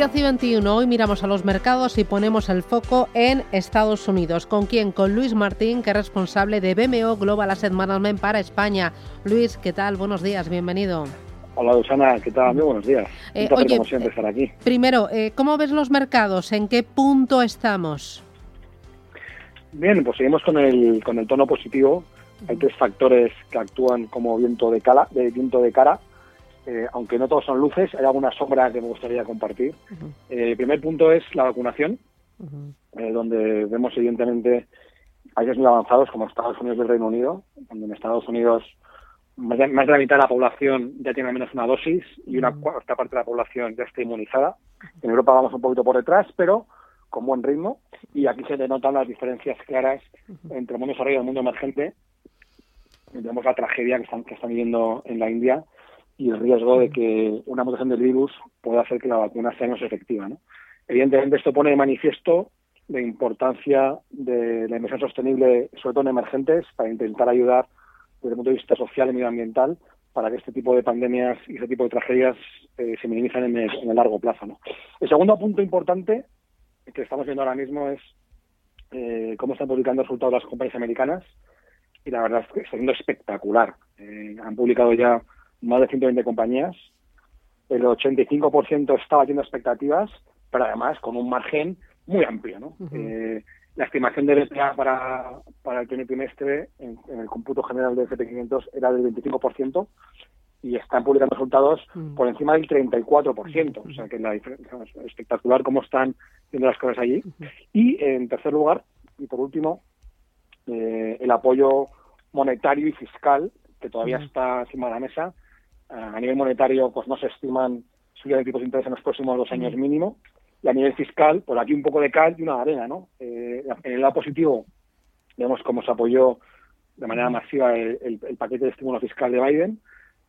10 y 21. Hoy miramos a los mercados y ponemos el foco en Estados Unidos. ¿Con quién? Con Luis Martín, que es responsable de BMO Global Asset Management para España. Luis, ¿qué tal? Buenos días, bienvenido. Hola, Susana, ¿qué tal? Muy buenos días. Eh, Un oye, como siempre, estar aquí. Primero, eh, ¿cómo ves los mercados? ¿En qué punto estamos? Bien, pues seguimos con el, con el tono positivo. Hay tres factores que actúan como viento de, cala, de viento de cara. Eh, aunque no todos son luces, hay alguna sombra que me gustaría compartir. Eh, el primer punto es la vacunación, eh, donde vemos evidentemente países muy avanzados como Estados Unidos y el Reino Unido, donde en Estados Unidos más de, más de la mitad de la población ya tiene al menos una dosis y una cuarta parte de la población ya está inmunizada. En Europa vamos un poquito por detrás, pero con buen ritmo. Y aquí se denotan las diferencias claras entre el mundo desarrollado y el mundo emergente. Vemos la tragedia que están, que están viviendo en la India y el riesgo de que una mutación del virus pueda hacer que la vacuna sea menos efectiva. ¿no? Evidentemente, esto pone de manifiesto la importancia de la inversión sostenible, sobre todo en emergentes, para intentar ayudar desde el punto de vista social y medioambiental para que este tipo de pandemias y este tipo de tragedias eh, se el, en el largo plazo. ¿no? El segundo punto importante que estamos viendo ahora mismo es eh, cómo están publicando resultados las compañías americanas y la verdad es que está siendo espectacular. Eh, han publicado ya más de 120 compañías, el 85% está batiendo expectativas, pero además con un margen muy amplio. ¿no? Eh, la estimación del EPA para, para el primer trimestre en, en el cómputo general del FP500 era del 25% y están publicando resultados Mm. por encima del 34%. O sea que la diferencia es espectacular cómo están viendo las cosas allí. Y en tercer lugar, y por último, eh, el apoyo monetario y fiscal que todavía está encima de la mesa. Ah, a nivel monetario, pues no se estiman subida de tipos de interés en los próximos dos años mínimo. Y a nivel fiscal, por aquí un poco de cal y una arena, ¿no? Eh, en el lado positivo, vemos cómo se apoyó de manera masiva el, el- el paquete de estímulo fiscal de Biden,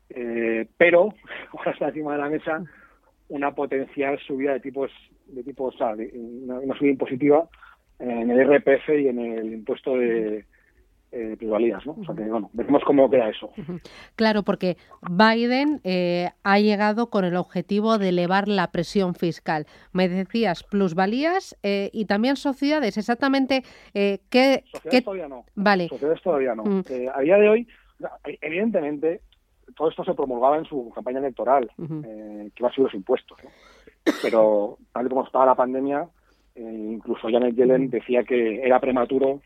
eh, pero ahora está encima de la mesa una potencial subida de tipos, de tipos, o sea, de- una, una subida impositiva en el RPF y en el impuesto de eh, plusvalías, ¿no? O sea que, bueno, veremos cómo queda eso. Claro, porque Biden eh, ha llegado con el objetivo de elevar la presión fiscal. Me decías plusvalías eh, y también sociedades. Exactamente qué, Sociedades qué- todavía no. Vale. Sociedades todavía no. Mm. A día de hoy, evidentemente, todo esto se promulgaba en su campaña electoral, que iba a ser los impuestos. ¿no? Pero tal y como estaba la pandemia, incluso Janet Yellen decía que era prematuro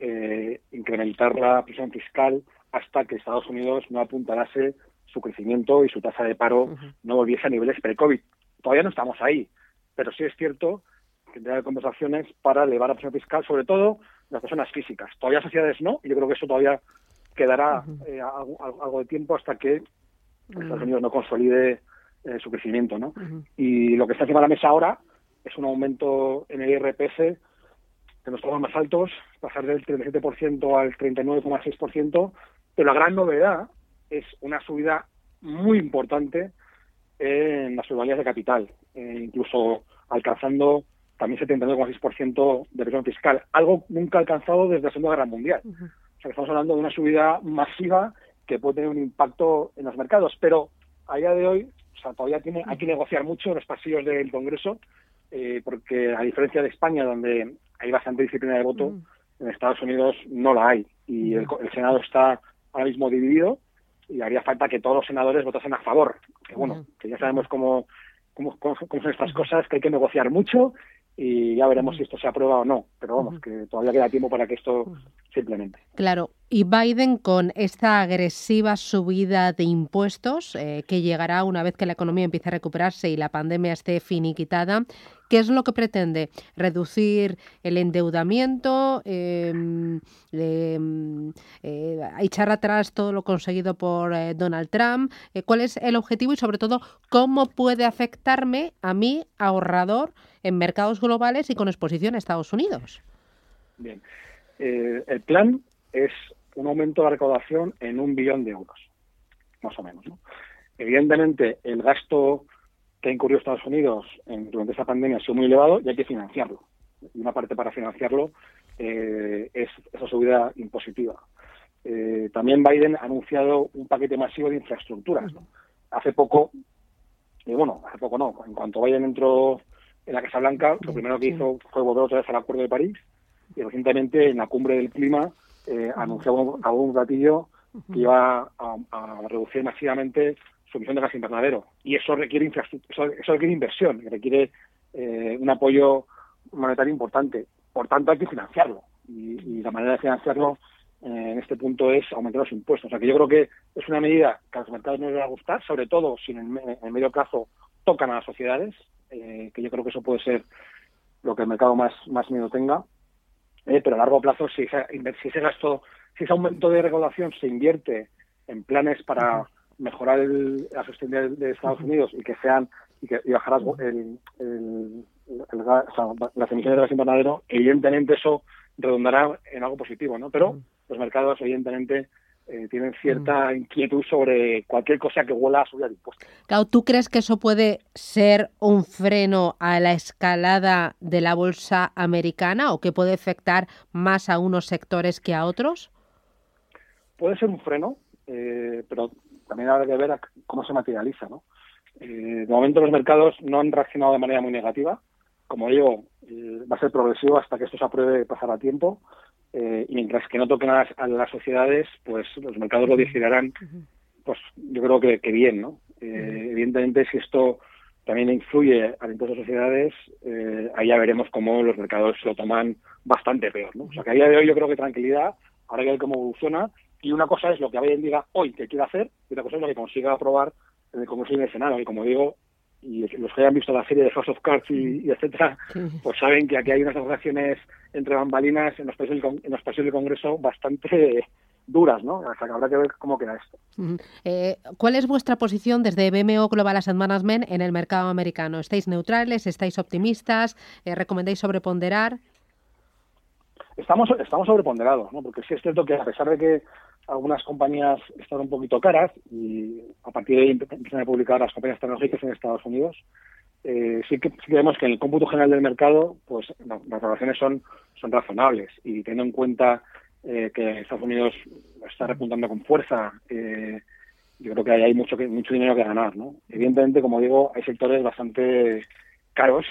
eh, incrementar la presión fiscal hasta que Estados Unidos no apuntalase su crecimiento y su tasa de paro no volviese a niveles pre-COVID. Todavía no estamos ahí, pero sí es cierto que haber conversaciones para elevar la presión fiscal, sobre todo las personas físicas. Todavía sociedades no, y yo creo que eso todavía quedará eh, algo, de tiempo hasta que Estados Unidos no consolide eh, su crecimiento. ¿no? Y lo que está encima de la mesa ahora es un aumento en el IRPF de los tramos más altos, pasar del 37% al 39,6%, pero la gran novedad es una subida muy importante en las plusvalías de capital, eh, incluso alcanzando también 79,6% de presión fiscal, algo nunca alcanzado desde la Segunda Guerra Mundial. O sea, que estamos hablando de una subida masiva que puede tener un impacto en los mercados, pero a día de hoy, o sea, todavía tiene, hay que negociar mucho en los pasillos del Congreso, eh, porque a diferencia de España, donde hay bastante disciplina de voto, Mm. en Estados Unidos no la hay. Y el, el Senado está ahora mismo dividido y haría falta que todos los senadores votasen a favor. Que bueno, Ujú. que ya sabemos cómo, cómo, cómo- cómo son estas cosas, que hay que negociar mucho y ya veremos si esto se aprueba o no. Pero vamos, que todavía queda tiempo para que esto se implemente. Claro, y Biden con esta agresiva subida de impuestos eh, que llegará una vez que la economía empiece a recuperarse y la pandemia esté finiquitada, ¿Qué es lo que pretende? ¿Reducir el endeudamiento? Em, em, eh, ¿Echar atrás todo lo conseguido por eh, Donald Trump? Eh, ¿Cuál es el objetivo y sobre todo cómo puede afectarme a mí, ahorrador, en mercados globales y con exposición a Estados Unidos? Bien. el plan es un aumento de recaudación en un billón de euros, más o menos. Evidentemente, el gasto que ha incurrido Estados Unidos en, durante esta pandemia ha sido muy elevado y hay que financiarlo. Y una parte para financiarlo eh, es esa subida impositiva. Eh, también Biden ha anunciado un paquete masivo de infraestructuras. Hace poco, y bueno, hace poco no, en cuanto Biden entró en la Casa Blanca, lo primero que hizo fue volver otra vez al Acuerdo de París y recientemente en la cumbre del clima eh, anunció a un platillo que iba a, reducir masivamente emisión de gas invernadero. Y eso requiere eso, requiere inversión, requiere eh, un apoyo monetario importante. Por tanto, hay que financiarlo. Y, la manera de financiarlo eh, en este punto es aumentar los impuestos. O sea que yo creo que es una medida que a los mercados no les va a gustar, sobre todo si en el, medio plazo tocan a las sociedades, que yo creo que eso puede ser lo que el mercado más, más miedo tenga. Eh, pero a largo plazo, si, si ese gasto, si ese aumento de recaudación se invierte en planes para mejorar la sostenibilidad de Estados Unidos y que sean y que bajar el, las emisiones de gas invernadero, evidentemente eso redundará en algo positivo, ¿no? Pero los mercados, evidentemente, eh, tienen cierta inquietud sobre cualquier cosa que huela a subir de impuestos. Claro, ¿tú crees que eso puede ser un freno a la escalada de la bolsa americana o que puede afectar más a unos sectores que a otros? Puede ser un freno, eh, pero también habrá que ver cómo se materializa. ¿no? Eh, de momento los mercados no han reaccionado de manera muy negativa. Como digo, va a ser progresivo hasta que esto se apruebe pasar a tiempo. Eh, y mientras que no toquen a las, sociedades, pues los mercados lo decidirán, pues yo creo que, bien, ¿no? Eh, evidentemente, si esto también influye al impuesto de sociedades, eh, ahí ya veremos cómo los mercados lo toman bastante peor, ¿no? O sea, que a día de hoy yo creo que tranquilidad, ahora que ver cómo evoluciona, y una cosa es lo que Biden diga hoy que quiere hacer, y otra cosa es lo que consiga aprobar en el Congreso y en el Senado, y como digo, y los que hayan visto la serie de House of Cards y, etcétera, pues saben que aquí hay unas relaciones entre bambalinas en los países del, en los países del Congreso bastante duras, ¿no? O sea, que habrá que ver cómo queda esto. Eh, ¿Cuál es vuestra posición desde BMO Global Asset Management en el mercado americano? ¿Estáis neutrales? ¿Estáis optimistas? Eh, ¿Recomendáis sobreponderar? Estamos, estamos sobreponderados, ¿no? Porque sí es cierto que a pesar de que algunas compañías están un poquito caras y a partir de ahí empiezan a publicar las compañías tecnológicas en Estados Unidos. Eh, sí, que, vemos que en el cómputo general del mercado pues las valoraciones son, son razonables y teniendo en cuenta eh, que Estados Unidos está repuntando con fuerza, eh, yo creo que hay mucho, mucho dinero que ganar. ¿no? Evidentemente, como digo, hay sectores bastante caros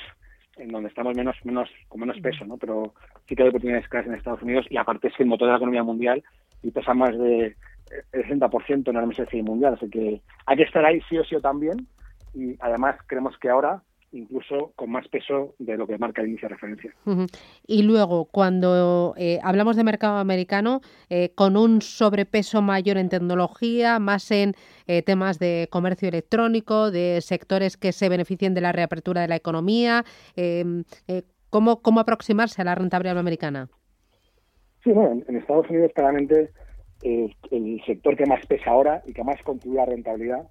en donde estamos menos, menos, con menos peso, ¿no? pero sí que hay oportunidades caras en Estados Unidos y aparte es el motor de la economía mundial y pesa más de el 60% en la MSCI mundial. Así que hay que estar ahí sí o sí también. Y además creemos que ahora incluso con más peso de lo que marca el índice de referencia. Y luego, cuando eh, hablamos de mercado americano, eh, con un sobrepeso mayor en tecnología, más en eh, temas de comercio electrónico, de sectores que se beneficien de la reapertura de la economía, em, ¿cómo, ¿cómo aproximarse a la rentabilidad americana? Sí, bueno, en, Estados Unidos claramente el sector que más pesa ahora y que más contribuye a la rentabilidad,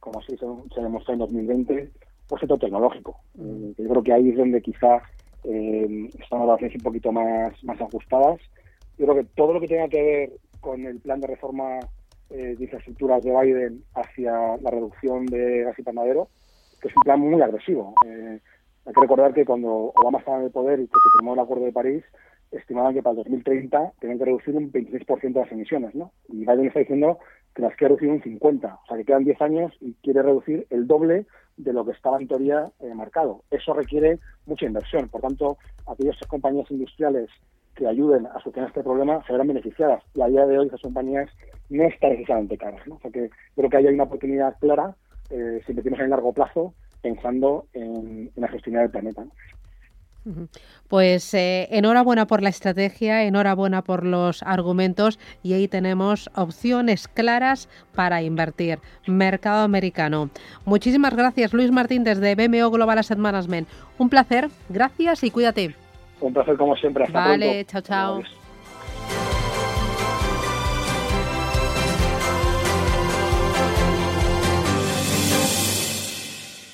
como así se, demostró en 2020, el sector tecnológico. Eh, yo creo que ahí es donde quizá eh, están las relaciones un poquito más, más ajustadas. Yo creo que todo lo que tenga que ver con el plan de reforma eh, de infraestructuras de Biden hacia la reducción de gas y panadero, que es un plan muy agresivo. hay que recordar que cuando Obama estaba en el poder y que se firmó el Acuerdo de París, estimaban que para el 2030 tienen que reducir un 26% de las emisiones, ¿no? Y Biden está diciendo que las quiere reducir un 50%, o sea que quedan 10 años y quiere reducir el doble de lo que estaba en teoría eh, marcado. Eso requiere mucha inversión, por tanto, aquellas compañías industriales que ayuden a solucionar este problema se verán beneficiadas y a día de hoy esas compañías no están necesariamente caras, ¿no? O sea que creo que hay una oportunidad clara eh, si invertimos en el largo plazo pensando en, la gestión del planeta. Pues eh, enhorabuena por la estrategia, enhorabuena por los argumentos y ahí tenemos opciones claras para invertir. Mercado americano. Muchísimas gracias, Luis Martín, desde BMO Global Asset Management. Un placer, gracias y cuídate. Un placer como siempre. Hasta vale, chao, chao.